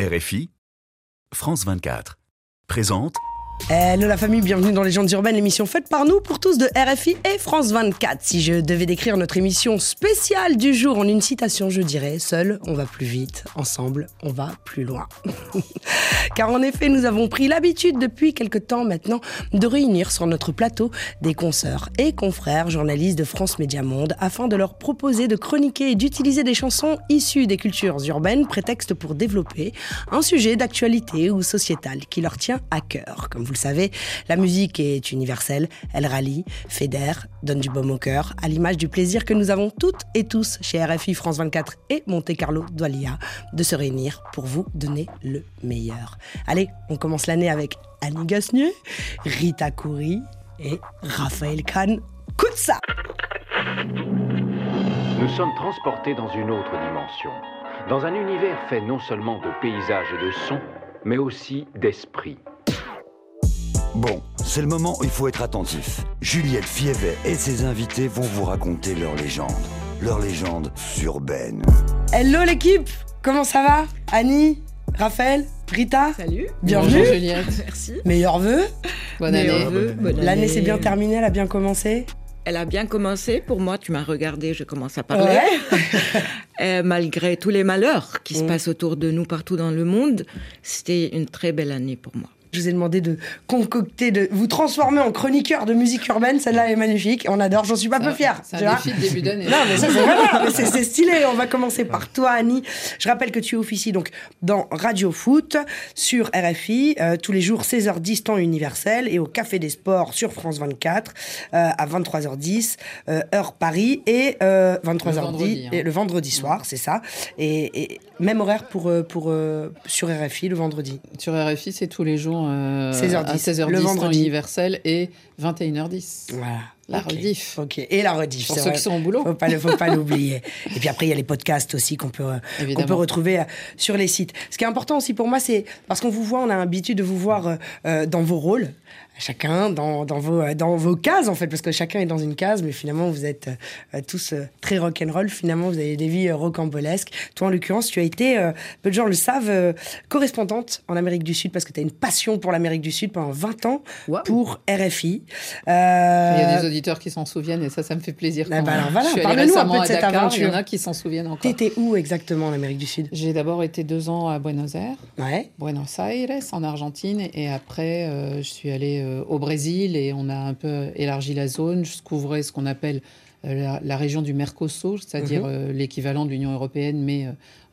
RFI, France 24, présente Hello la famille, bienvenue dans Légendes urbaines, l'émission faite par nous pour tous de RFI et France 24. Si je devais décrire notre émission spéciale du jour en une citation, je dirais seul on va plus vite, ensemble on va plus loin. Car en effet, nous avons pris l'habitude depuis quelque temps maintenant de réunir sur notre plateau des consoeurs et confrères journalistes de France Média Monde afin de leur proposer de chroniquer et d'utiliser des chansons issues des cultures urbaines, prétexte pour développer un sujet d'actualité ou sociétal qui leur tient à cœur. Vous le savez, la musique est universelle, elle rallie, fédère, donne du baume au cœur, à l'image du plaisir que nous avons toutes et tous chez RFI France 24 et Monte Carlo Doualia de se réunir pour vous donner le meilleur. Allez, on commence l'année avec Annie Gasnier, Rita Kouri et Raphaël Kahn. Ça Nous sommes transportés dans une autre dimension, dans un univers fait non seulement de paysages et de sons, mais aussi d'esprit. Bon, c'est le moment où il faut être attentif. Juliette Fievet et ses invités vont vous raconter leur légende. Leur légende urbaine. Hello l'équipe Comment ça va? Annie Raphaël Rita? Salut. Bienvenue. Bonjour Juliette. Merci. Meilleurs vœux Bonne année. L'année année. s'est bien terminée, elle a bien commencé Elle a bien commencé. Pour moi, tu m'as regardé, je commence à parler. Euh, malgré tous les malheurs qui se Mm. passent autour de nous partout dans le monde, c'était une très belle année pour moi. Je vous ai demandé de concocter, de vous transformer en chroniqueur de musique urbaine. Celle-là est magnifique. On adore. J'en suis pas peu fière. C'est un vois. défi de début d'année. Non, mais ça, c'est c'est- stylé. On va commencer par toi, Annie. Je rappelle que tu officies donc dans Radio Foot sur RFI euh, tous les jours 16h10 temps universel et au Café des Sports sur France 24 euh, à 23h10 euh, heure Paris et euh, 23h10 vendredi, hein. et le vendredi soir, c'est ça. Et, et même horaire pour pour sur RFI le vendredi. Sur RFI, c'est tous les jours euh, 16h10, à 16h10 le temps vendredi. universel et 21h10. Voilà. La Ok. rediff. Ok. Et la rediff. Pour ceux vrai. qui sont au boulot. Faut pas, faut pas l'oublier. Et puis après, il y a les podcasts aussi qu'on peut, euh, qu'on peut retrouver euh, sur les sites. Ce qui est important aussi pour moi, c'est parce qu'on vous voit, on a l'habitude de vous voir euh, dans vos rôles, chacun dans, dans, vos, dans vos cases en fait, parce que chacun est dans une case, mais finalement vous êtes euh, tous euh, très rock'n'roll. Finalement, vous avez des vies euh, rocambolesques. Toi, en l'occurrence, tu as été, peu de gens le savent, correspondante en Amérique du Sud parce que tu as une passion pour l'Amérique du Sud pendant 20 ans pour RFI. Il y a des auditeurs qui s'en souviennent et ça, ça me fait plaisir. Ah quand bah alors voilà, je suis allée parle-nous un récemment peu de à cette Dakar, il y en aventure. a qui s'en souviennent encore. T'étais où exactement en Amérique du Sud? J'ai d'abord été deux ans à Buenos Aires, Ouais. Buenos Aires, en Argentine, et après, euh, je suis allée euh, au Brésil et on a un peu élargi la zone. Je couvrais ce qu'on appelle la, la région du Mercosur, c'est-à-dire Mhm. euh, l'équivalent de l'Union européenne, mais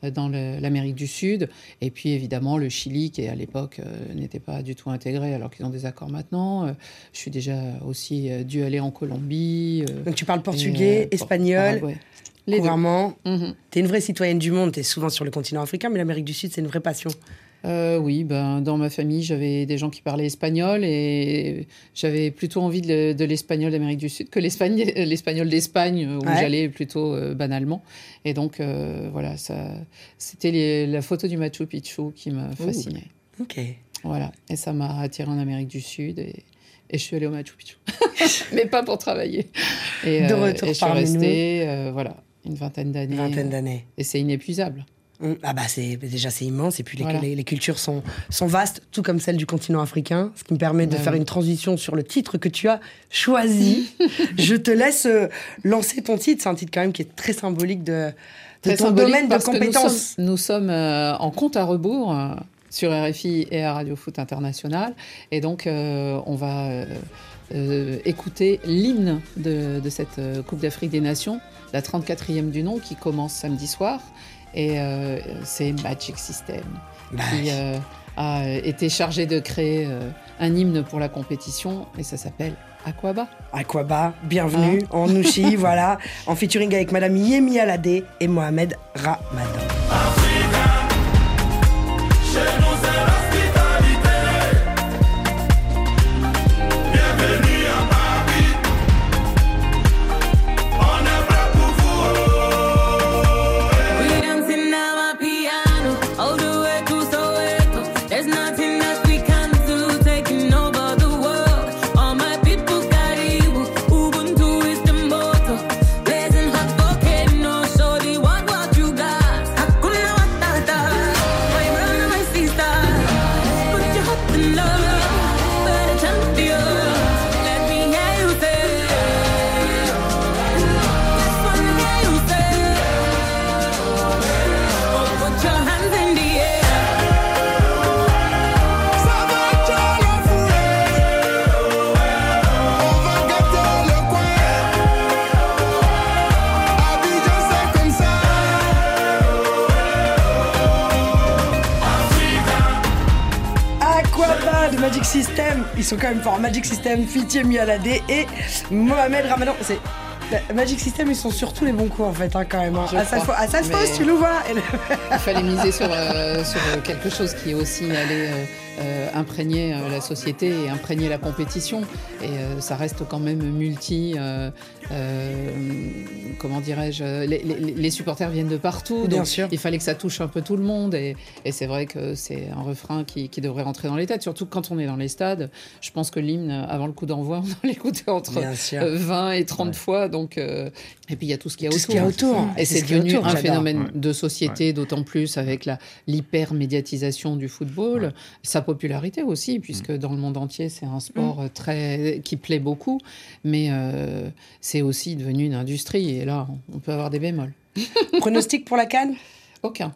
euh, dans l'Amérique du Sud. Et puis évidemment le Chili, qui à l'époque euh, n'était pas du tout intégré, alors qu'ils ont des accords maintenant. Euh, je suis déjà aussi euh, dû aller en Colombie. euh, Donc tu parles et, portugais, euh, espagnol. Les deux. couramment. Mhm. T'es une vraie citoyenne du monde, t'es souvent sur le continent africain, mais l'Amérique du Sud, c'est une vraie passion. Euh, oui, ben, dans ma famille, j'avais des gens qui parlaient espagnol et j'avais plutôt envie de, de l'espagnol d'Amérique du Sud que l'espagnol d'Espagne, où Ouais. j'allais plutôt euh, banalement. Et donc, euh, voilà, ça, c'était la photo du Machu Picchu qui me fascinait. Ok. Voilà, et ça m'a attiré en Amérique du Sud et, et je suis allée au Machu Picchu. Mais pas pour travailler. Et, De euh, retour et je suis restée, voilà, une vingtaine d'années. Une vingtaine d'années. Et c'est inépuisable. Mm. Ah bah c'est déjà c'est immense et puis les, Voilà. les- les cultures sont, sont vastes, tout comme celles du continent africain, ce qui me permet de Bah faire oui. une transition sur le titre que tu as choisi. Je te laisse euh, lancer ton titre, c'est un titre quand même qui est très symbolique de, de Très ton symbolique domaine de nous compétences. sommes, nous sommes, euh, en compte à rebours euh, sur RFI et à Radio Foot International. Et donc, on va euh, écouter l'hymne de, de cette Coupe d'Afrique des Nations, la 34e du nom, qui commence samedi soir. Et euh, c'est Magic System qui euh, a été chargé de créer euh, un hymne pour la compétition. Et ça s'appelle Aquaba. Aquaba, bienvenue Hein en Nouchi, voilà, en featuring avec Madame Yemi Alade et Mohamed Ramadan. Magic System, ils sont quand même forts. Magic System, Fitiemi Alade et Mohamed Ramadan. C'est Magic System, ils sont sur tous les bons coups en fait, hein, quand même. hein. À crois. à Mais- tu nous vois. Il fallait miser sur, euh, sur euh, quelque chose qui aussi allait euh, euh, imprégner euh, la société et imprégner la compétition. Et euh, ça reste quand même multi. euh, euh, comment dirais-je les, les- les supporters viennent de partout. Bien donc sûr. Il fallait que ça touche un peu tout le monde. Et, et c'est vrai que c'est un refrain qui, qui devrait rentrer dans les têtes. Surtout quand on est dans les stades. Je pense que l'hymne, avant le coup d'envoi, on l'écouter entre Bien sûr. euh, 20 et 30 fois. Donc, euh, et puis il y a tout ce qu'il y a Tout ce autour. qu'il y a autour. Et c'est ce devenu autour, un phénomène Ouais. de société, d'autant plus avec la l'hyper-médiatisation du football, sa popularité aussi, puisque dans le monde entier, c'est un sport euh, très qui plaît beaucoup, mais euh, c'est aussi devenu une industrie, et là, on peut avoir des bémols. Pronostic pour la canne Aucun.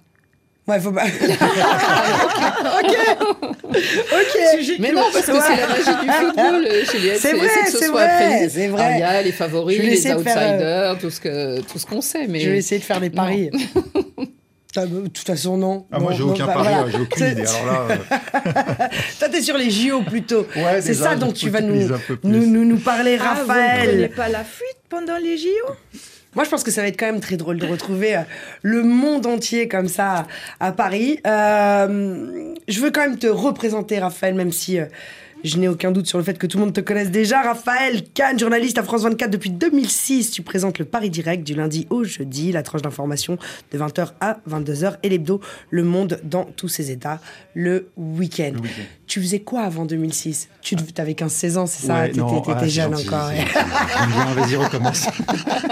Ouais, faut pas. ok. Ok. Mais non, parce que Ouais. c'est la magie du football, euh, Juliette. C'est vrai, ce c'est soit vrai, c'est Il y a les favoris, les faire, outsiders, tout ce que tout ce qu'on sait, mais Je vais essayer de faire des paris. Bah, De toute façon, non. Ah, moi, j'ai aucun bah, pari, voilà. ouais, j'ai aucune idée. Alors là, euh, Toi, t'es sur les JO plutôt. ouais, C'est ça dont tu vas nous, nous, nous, nous parler, Ah, vous ne Raphaël. pas la fuite pendant les JO? Moi, je pense que ça va être quand même très drôle de retrouver euh, le monde entier comme ça à, à Paris. Euh, je veux quand même te représenter, Raphaël, même si euh, je n'ai aucun doute sur le fait que tout le monde te connaisse déjà. Raphaël Kahn, journaliste à France 24 depuis 2006. Tu présentes le Paris Direct du lundi au jeudi, la tranche d'information de 20h à 22h et l'hebdo Le Monde dans tous ses états le week-end. Tu faisais quoi avant 2006 Tu avais 15-16 ans, c'est ça? Ouais, T'étais ah, jeune encore. Vas-y, recommence.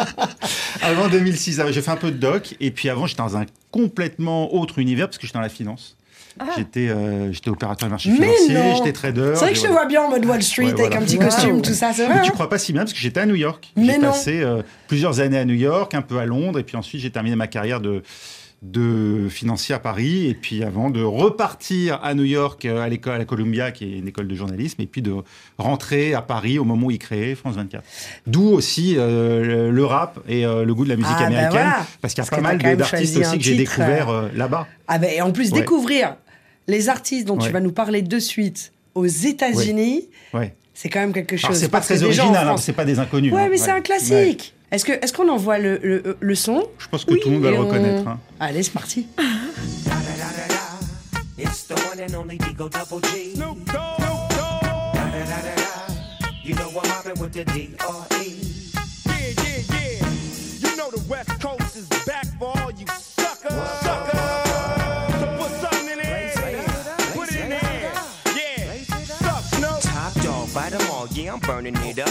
avant 2006, ah j'ai fait un peu de doc. Et puis avant, j'étais dans un complètement autre univers parce que j'étais dans la finance. J'étais euh, j'étais opérateur de marché Ah. Mais financier, j'étais trader. C'est vrai que je te vois bien en mode Wall Street Ouais, avec un petit Wow. costume, tout ça, c'est vrai. Mais tu hein crois pas si bien parce que j'étais à New York. J'ai passé euh, plusieurs années à New York, un peu à Londres, et puis ensuite j'ai terminé ma carrière de de financier à Paris, et puis avant de repartir à New York euh, à l'école à la Columbia, qui est une école de journalisme, et puis de rentrer à Paris au moment où il créait France 24. D'où aussi euh, le, rap et euh, le goût de la musique Ah, bah américaine, voilà. parce qu'il y Parce a pas mal d'artistes aussi que j'ai découvert euh, là-bas. Ah ben, et en plus, Ouais. découvrir les artistes dont tu vas nous parler de suite aux États-Unis, Ouais. c'est quand même quelque chose. C'est pas très original, hein, c'est pas des inconnus. Ouais, hein. mais c'est un classique. Est-ce que est-ce qu'on envoie le, le, le son Je pense que tout le monde va le on- reconnaître. hein. Allez, c'est parti. It's the one and only Digo Double G. Snoop Dogg. You know I'm mobbing with the D.R.E. Yeah, yeah, yeah. You know the West Coast is back for all you suckers. Suckers. So put something in the air. Put it in the air. Yeah. Suck, Snoop. Top dog, bite 'em all, yeah, I'm burning it up.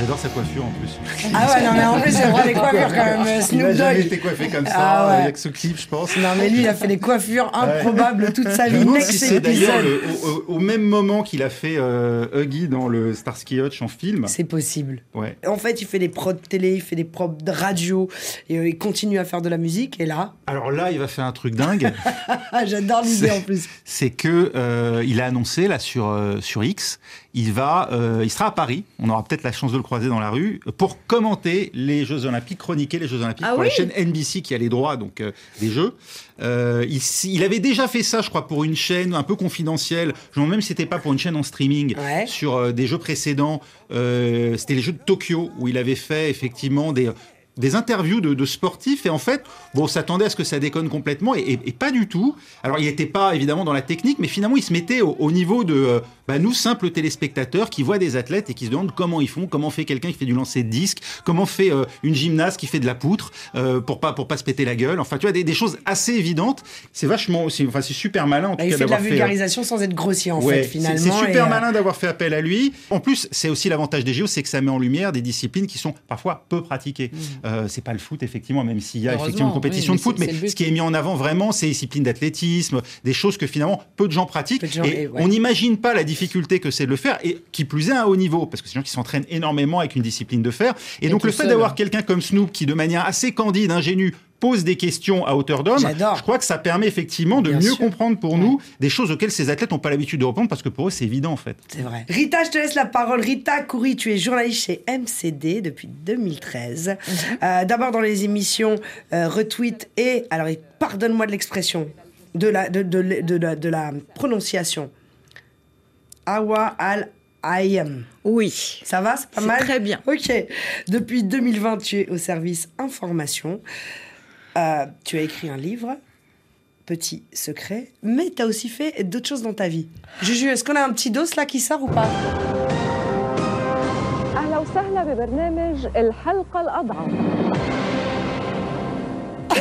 J'adore sa coiffure en plus. Ah ouais, non, mais en plus, c'est vrai, les coiffures quand même. euh, Il Snoop n'a jamais Dogg. été coiffé comme ça, Ah ouais. avec ce clip, je pense. Non, mais lui, il a fait des coiffures improbables toute sa Je vie. Next si c'est d'ailleurs le- au, même moment qu'il a fait euh, Huggy dans le Starsky Hutch en film. C'est possible. Ouais. En fait, il fait des prods de télé, il fait des prods de radio, et euh, il continue à faire de la musique. Et là, Alors là, il va faire un truc dingue. ah, j'adore l'idée en plus. c'est que euh, il a annoncé là sur euh, sur X, il va, euh, il sera à Paris. On aura peut-être la chance de le croiser dans la rue pour commenter les Jeux Olympiques, chroniquer les Jeux Olympiques Ah pour oui la chaîne NBC qui a les droits donc euh, des Jeux. Euh, il, il avait déjà fait ça, je crois, pour une chaîne un peu confidentielle. Je me demande même si c'était pas pour une chaîne en streaming Ouais. sur euh, des Jeux précédents. Euh, c'était les Jeux de Tokyo où il avait fait effectivement des des interviews de, de sportifs et en fait, bon, on s'attendait à ce que ça déconne complètement et, et- et pas du tout. Alors, il n'était pas évidemment dans la technique, mais finalement, il se mettait au, au niveau de euh, bah, nous, simples téléspectateurs, qui voient des athlètes et qui se demandent comment ils font, comment fait quelqu'un qui fait du lancer de disque, comment fait euh, une gymnaste qui fait de la poutre euh, pour pas pour pas se péter la gueule. Enfin, tu vois, des, des choses assez évidentes. C'est vachement, c'est enfin, c'est super malin en tout il cas fait de la fait. vulgarisation sans être grossier en Ouais, fait, finalement. C'est super malin d'avoir fait appel à lui. En plus, c'est aussi l'avantage des JO, c'est que ça met en lumière des disciplines qui sont parfois peu pratiquées. Mmh. Euh, c'est pas le foot, effectivement, même s'il y a effectivement une compétition oui, de foot, mais ce qui est mis en avant vraiment, c'est les disciplines d'athlétisme, des choses que finalement peu de gens pratiquent. Peu de gens, et et ouais. on n'imagine pas la difficulté que c'est de le faire, et qui plus est à un haut niveau, parce que c'est des gens qui s'entraînent énormément avec une discipline de fer. Et, Et donc le fait d'avoir quelqu'un comme Snoop qui, de manière assez candide, ingénue, pose des questions à hauteur d'homme, J'adore. je crois que ça permet effectivement de Bien mieux sûr. comprendre pour nous des choses auxquelles ces athlètes n'ont pas l'habitude de répondre, parce que pour eux, c'est évident en fait. C'est vrai. Rita, je te laisse la parole. Rita Coury, tu es journaliste chez MCD depuis 2013. Euh, D'abord dans les émissions euh, Retweet et, alors pardonne-moi de l'expression, de la, de, de, de la, de la prononciation. Awa al Ayem. Oui. Ça va, c'est pas mal? très bien. Ok. Depuis 2020, tu es au service information. Euh, tu as écrit un livre, Petit Secret, mais tu as aussi fait d'autres choses dans ta vie. Juju, est-ce qu'on a un petit dos là qui sort ou pas?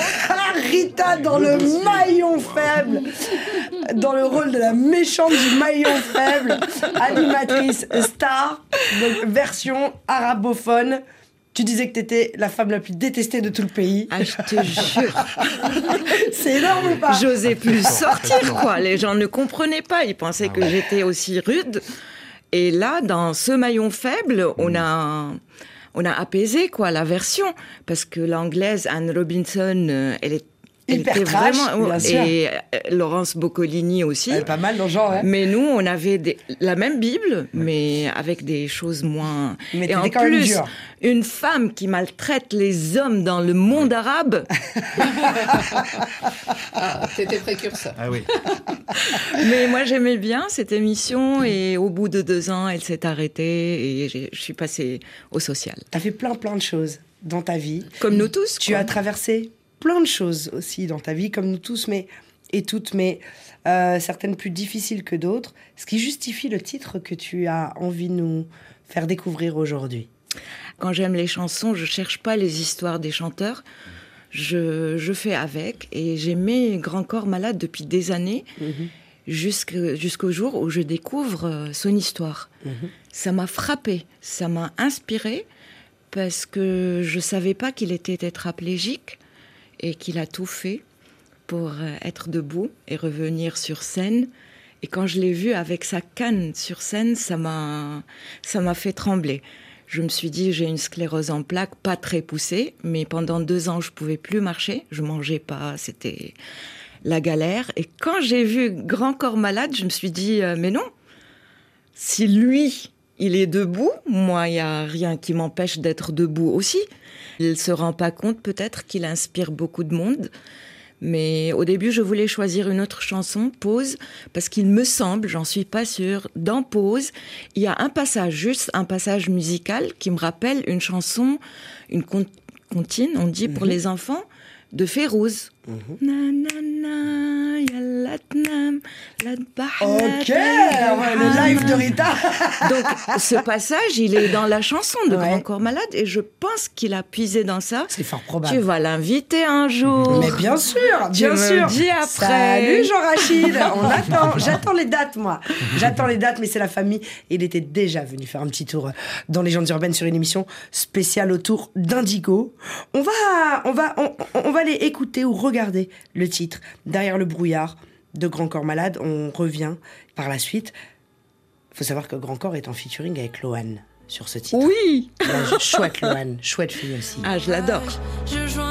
Rita dans le maillon faible, dans le rôle de la méchante du maillon faible, animatrice star, version arabophone. Tu disais que t'étais la femme la plus détestée de tout le pays. Ah, je te jure. C'est énorme ou pas? J'osais plus sortir, quoi. Les gens ne comprenaient pas. Ils pensaient Ah que j'étais aussi rude. Et là, dans ce maillon faible, Mm. on a, on a apaisé, quoi, la version. Parce que l'anglaise, Anne Robinson, euh, elle est. Hyper était trash, vraiment, bien sûr. et euh, Laurence Boccolini aussi. Elle est pas mal dans le genre, hein Mais nous, on avait des- la même Bible, mais avec des choses moins. Mais Et en même plus, une femme qui maltraite les hommes dans le monde arabe. Ah, T'étais précurseur. Ah oui. Mais moi, j'aimais bien cette émission et au bout de deux ans, elle s'est arrêtée et j'ai- je suis passée au social. T'as fait plein plein de choses dans ta vie. Comme nous tous. Tu quoi. as traversé plein de choses aussi dans ta vie, comme nous tous, mais et toutes, mais euh, certaines plus difficiles que d'autres. Ce qui justifie le titre que tu as envie de nous faire découvrir aujourd'hui. Quand j'aime les chansons, je cherche pas les histoires des chanteurs. Je, je fais avec et j'aimais Grand Corps Malade depuis des années jusque- jusqu'au jour où je découvre euh, son histoire. Ça m'a frappé, ça m'a inspiré parce que je savais pas qu'il était tétraplégique et qu'il a tout fait pour euh, être debout et revenir sur scène. Et quand je l'ai vu avec sa canne sur scène, ça m'a, ça m'a fait trembler. Je me suis dit, j'ai une sclérose en plaques, pas très poussée, mais pendant deux ans, je pouvais plus marcher, je mangeais pas, c'était la galère. Et quand j'ai vu Grand Corps Malade, je me suis dit, euh, mais non, si lui, il est debout, moi, il y a rien qui m'empêche d'être debout aussi. Il se rend pas compte peut-être qu'il inspire beaucoup de monde. Mais au début, je voulais choisir une autre chanson, Pause, parce qu'il me semble, j'en suis pas sûre, dans Pause, il y a un passage, juste un passage musical qui me rappelle une chanson, une comptine, on dit pour les enfants, de Férouz. Ok, ouais, le live de Rita. Donc, ce passage, il est dans la chanson de Ouais. Grand Corps Malade et je pense qu'il a puisé dans ça. C'est fort Tu probable. vas l'inviter un jour. Mais bien sûr, Tu bien me sûr. dis après. Salut Jean-Rachid, on attend. J'attends les dates, moi. J'attends les dates, mais c'est la famille. Il était déjà venu faire un petit tour euh, dans Légendes urbaines sur une émission spéciale autour d'Indigo. On va, on va, on, on va aller écouter ou regarder le titre derrière le brouillard de Grand Corps Malade. On revient par la suite. Il faut savoir que Grand Corps est en featuring avec Loane sur ce titre. Oui. Chouette Loane, chouette fille aussi. Ah, je l'adore. Je joins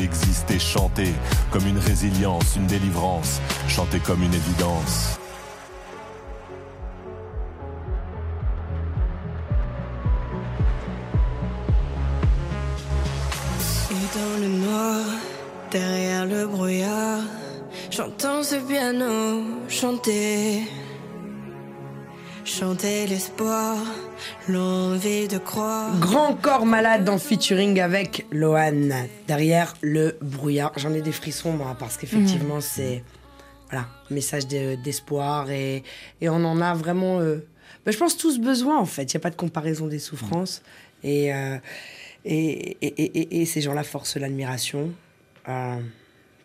exister, chanter comme une résilience, une délivrance, chanter comme une évidence. dans le noir, derrière le brouillard, j'entends ce piano chanter. Chanter l'espoir, l'envie de croire. Grand corps malade en featuring avec Lohan. Derrière le brouillard. J'en ai des frissons, moi, parce qu'effectivement, Mhm. c'est. Voilà, message de- d'espoir. Et, et on en a vraiment. euh, ben, je pense tous besoin, en fait. Il n'y a pas de comparaison des souffrances. Et, euh, et, et, et- et- et ces gens-là forcent l'admiration. Euh,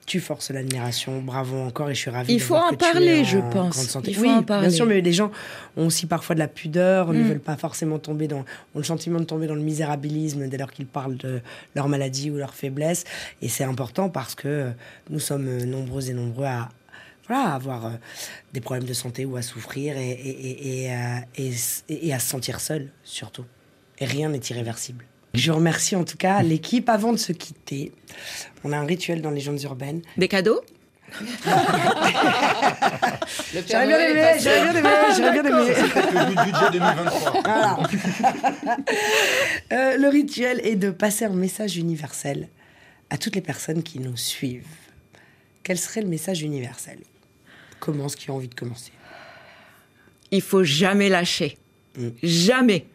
tu forces l'admiration. Bravo encore. Et je suis ravie Il de faut voir en que tu es parler, en je pense. Il faut oui, en parler. Bien sûr, mais les gens ont aussi parfois de la pudeur, ne Mm. veulent pas forcément tomber dans, ont le sentiment de tomber dans le misérabilisme dès lors qu'ils parlent de leur maladie ou leur faiblesse. Et c'est important parce que euh, nous sommes euh, nombreux et nombreux à, voilà, à avoir euh, des problèmes de santé ou à souffrir et, et, et, et, et s- et à se sentir seul, surtout. Et rien n'est irréversible. Je remercie en tout cas l'équipe. Avant de se quitter, on a un rituel dans les légendes urbaines. Des cadeaux? J'aurais bien aimé, j'aurais bien aimé, j'aurais bien aimé. C'est peut-être le budget 2023. Voilà. Euh, le rituel est de passer un message universel à toutes les personnes qui nous suivent. Quel serait le message universel? Commence qui a envie de commencer? Il faut jamais lâcher. Jamais.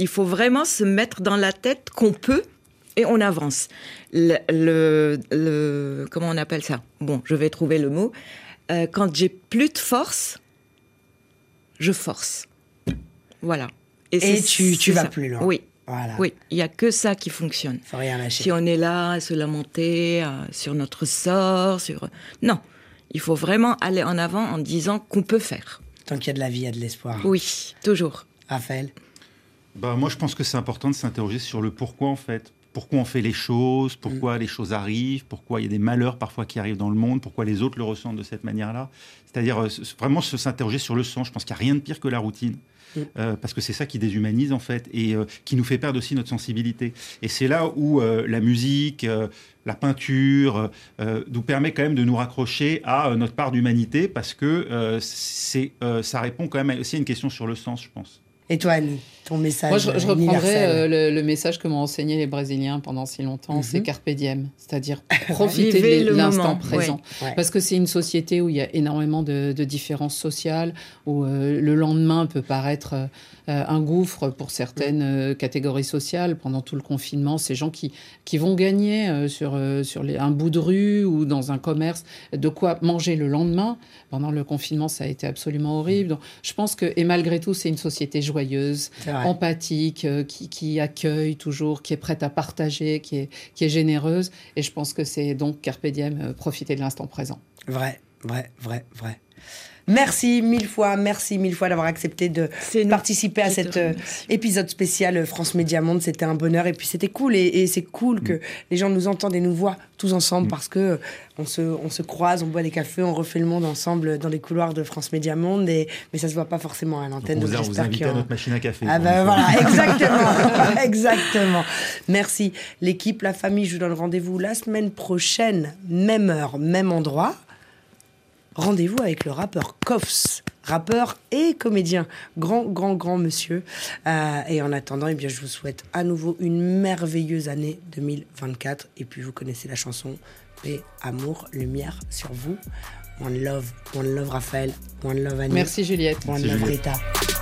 Il faut vraiment se mettre dans la tête qu'on peut et on avance. Le, le- le- comment on appelle ça? Bon, je vais trouver le mot. Euh, quand j'ai plus de force, je force. Voilà. Et tu- vas ça. plus loin. Oui. Voilà. Oui, il y a que ça qui fonctionne. Faut rien lâcher. Si on est là à se lamenter euh, sur notre sort, sur non, il faut vraiment aller en avant en disant qu'on peut faire. Tant qu'il y a de la vie, il y a de l'espoir. Oui, toujours. Raphaël? Bah, moi, je pense que c'est important de s'interroger sur le pourquoi, en fait. Pourquoi on fait les choses, pourquoi les choses arrivent, pourquoi il y a des malheurs parfois qui arrivent dans le monde, pourquoi les autres le ressentent de cette manière-là. C'est-à-dire euh, vraiment se s'interroger sur le sens. Je pense qu'il n'y a rien de pire que la routine. Mm. Euh, parce que c'est ça qui déshumanise en fait et euh, qui nous fait perdre aussi notre sensibilité. Et c'est là où euh, la musique, la peinture nous permet quand même de nous raccrocher à notre part d'humanité parce que c'est, ça répond quand même aussi à une question sur le sens, je pense. Et toi, Annie, ton message Moi, je, je reprendrais euh, le, le message que m'ont enseigné les Brésiliens pendant si longtemps, c'est Mhm. carpe diem, c'est-à-dire profiter de l'instant présent. ouais. Ouais. Parce que c'est une société où il y a énormément de, de différences sociales, où euh, le lendemain peut paraître euh, euh, un gouffre pour certaines euh, catégories sociales. Pendant tout le confinement, ces gens qui, qui vont gagner euh, sur, sur les- un bout de rue ou dans un commerce de quoi manger le lendemain. Pendant le confinement, ça a été absolument horrible. Donc, je pense que, et malgré tout, c'est une société joyeuse, empathique, qui, qui accueille toujours, qui est prête à partager, qui est, qui est généreuse. Et je pense que c'est donc Carpe Diem, profiter de l'instant présent. Vrai, vrai, vrai, vrai. Merci mille fois, merci mille fois d'avoir accepté de participer à cet euh, épisode spécial euh, France Média Monde. C'était un bonheur et puis c'était cool et, et c'est cool que les gens nous entendent et nous voient tous ensemble parce que euh, on se, on se croise, on boit des cafés, on refait le monde ensemble dans les couloirs de France Média Monde. Et, mais ça se voit pas forcément à Donc, l'antenne. on vous, donc a- vous j'espère invite à notre machine à café. Ah ben voilà, exactement, exactement. Merci l'équipe, la famille. Je vous donne rendez-vous la semaine prochaine, même heure, même endroit. Rendez-vous avec le rappeur Koffs, rappeur et comédien, grand, grand, grand monsieur. Euh, et en attendant, eh bien, je vous souhaite à nouveau une merveilleuse année 2024. Et puis, vous connaissez la chanson Paix, amour, lumière sur vous. One love, one love Raphaël, one love Annie. Merci Juliette. One Merci, love Juliette. Rita.